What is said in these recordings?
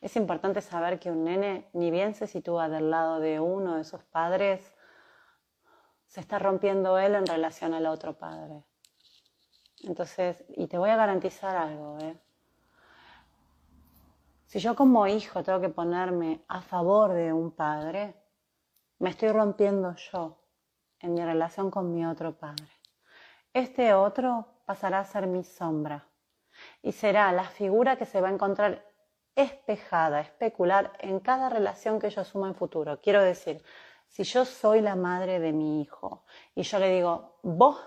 Es importante saber que un nene, ni bien se sitúa del lado de uno de sus padres, se está rompiendo él en relación al otro padre. Entonces, y te voy a garantizar algo, ¿eh? Si yo como hijo tengo que ponerme a favor de un padre, me estoy rompiendo yo en mi relación con mi otro padre. Este otro pasará a ser mi sombra y será la figura que se va a encontrar espejada, especular en cada relación que yo asuma en futuro. Quiero decir, si yo soy la madre de mi hijo y yo le digo, vos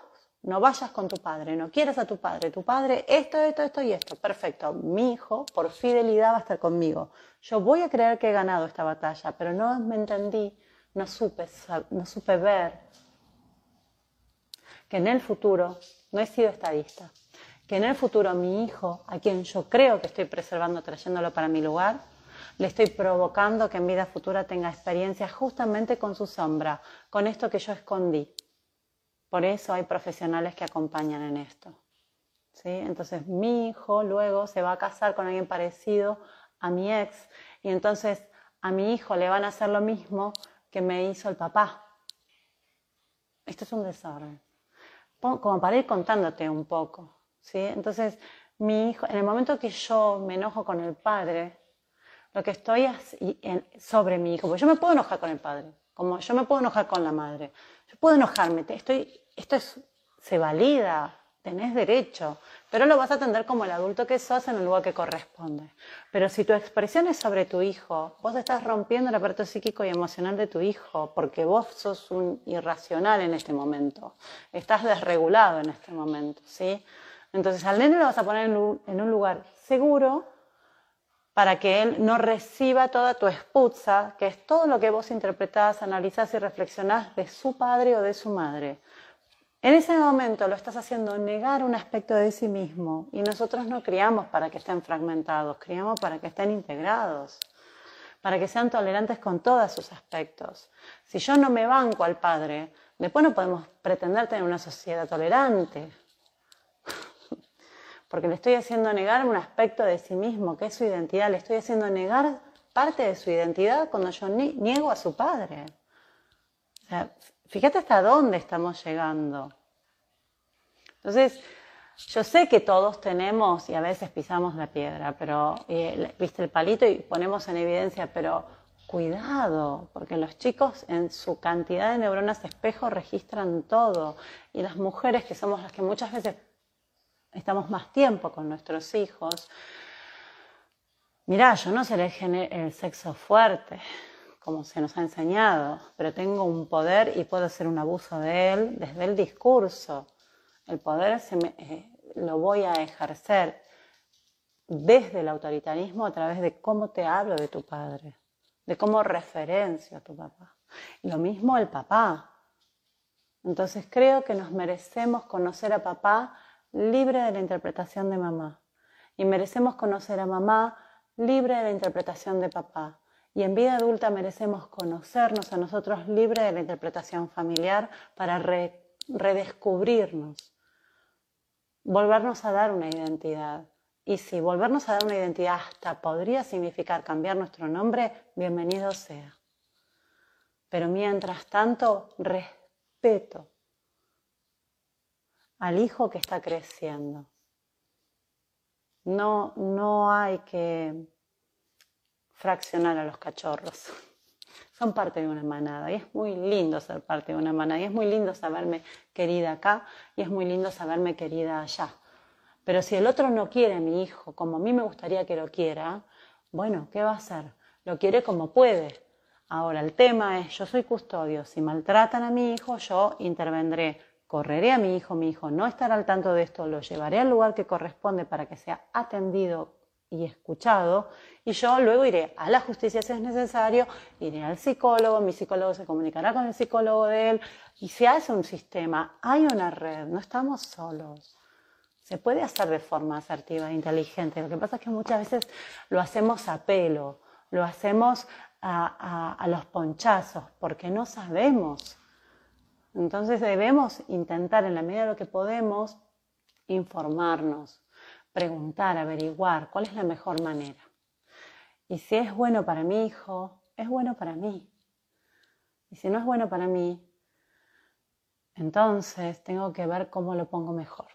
no vayas con tu padre, no quieres a tu padre, tu padre esto, esto, esto y esto, perfecto, mi hijo por fidelidad va a estar conmigo. Yo voy a creer que he ganado esta batalla, pero no me entendí, no supe, no supe ver que en el futuro, no he sido estadista, que en el futuro mi hijo, a quien yo creo que estoy preservando, trayéndolo para mi lugar, le estoy provocando que en vida futura tenga experiencias justamente con su sombra, con esto que yo escondí. Por eso hay profesionales que acompañan en esto. ¿sí? Entonces mi hijo luego se va a casar con alguien parecido a mi ex y entonces a mi hijo le van a hacer lo mismo que me hizo el papá. Esto es un desorden. Como para ir contándote un poco. ¿Sí? Entonces, mi hijo, en el momento que yo me enojo con el padre, lo que estoy sobre mi hijo, porque yo me puedo enojar con el padre, como yo me puedo enojar con la madre, yo puedo enojarme, estoy, esto es, se valida, tenés derecho, pero lo vas a atender como el adulto que sos en el lugar que corresponde. Pero si tu expresión es sobre tu hijo, vos estás rompiendo el aparato psíquico y emocional de tu hijo, porque vos sos un irracional en este momento, estás desregulado en este momento, ¿sí? Entonces al nene lo vas a poner en un lugar seguro para que él no reciba toda tu esputza, que es todo lo que vos interpretás, analizás y reflexionás de su padre o de su madre. En ese momento lo estás haciendo negar un aspecto de sí mismo y nosotros no criamos para que estén fragmentados, criamos para que estén integrados, para que sean tolerantes con todos sus aspectos. Si yo no me banco al padre, después no podemos pretender tener una sociedad tolerante porque le estoy haciendo negar un aspecto de sí mismo, que es su identidad, le estoy haciendo negar parte de su identidad cuando yo niego a su padre. O sea, fíjate hasta dónde estamos llegando. Entonces, yo sé que todos tenemos y a veces pisamos la piedra, pero viste el palito y ponemos en evidencia, pero cuidado, porque los chicos en su cantidad de neuronas espejo registran todo y las mujeres que somos las que muchas veces estamos más tiempo con nuestros hijos. Mirá, yo no seré el sexo fuerte, como se nos ha enseñado, pero tengo un poder y puedo hacer un abuso de él desde el discurso. El poder se eh, lo voy a ejercer desde el autoritarismo a través de cómo te hablo de tu padre, de cómo referencio a tu papá. Lo mismo el papá. Entonces creo que nos merecemos conocer a papá libre de la interpretación de mamá. Y merecemos conocer a mamá libre de la interpretación de papá. Y en vida adulta merecemos conocernos a nosotros libre de la interpretación familiar para redescubrirnos, volvernos a dar una identidad. Y si volvernos a dar una identidad hasta podría significar cambiar nuestro nombre, bienvenido sea. Pero mientras tanto, respeto al hijo que está creciendo. No, no hay que fraccionar a los cachorros. Son parte de una manada y es muy lindo ser parte de una manada y es muy lindo saberme querida acá y es muy lindo saberme querida allá. Pero si el otro no quiere a mi hijo como a mí me gustaría que lo quiera, bueno, ¿qué va a hacer? Lo quiere como puede. Ahora, el tema es, yo soy custodio, si maltratan a mi hijo, yo intervendré correré a mi hijo, mi hijo no estará al tanto de esto, lo llevaré al lugar que corresponde para que sea atendido y escuchado, y yo luego iré a la justicia si es necesario, iré al psicólogo, mi psicólogo se comunicará con el psicólogo de él, y se hace un sistema, hay una red, no estamos solos. Se puede hacer de forma asertiva e inteligente. Lo que pasa es que muchas veces lo hacemos a pelo, lo hacemos a, a los ponchazos, porque no sabemos entonces debemos intentar en la medida de lo que podemos informarnos, preguntar, averiguar cuál es la mejor manera. Y si es bueno para mi hijo, es bueno para mí. Y si no es bueno para mí, entonces tengo que ver cómo lo pongo mejor.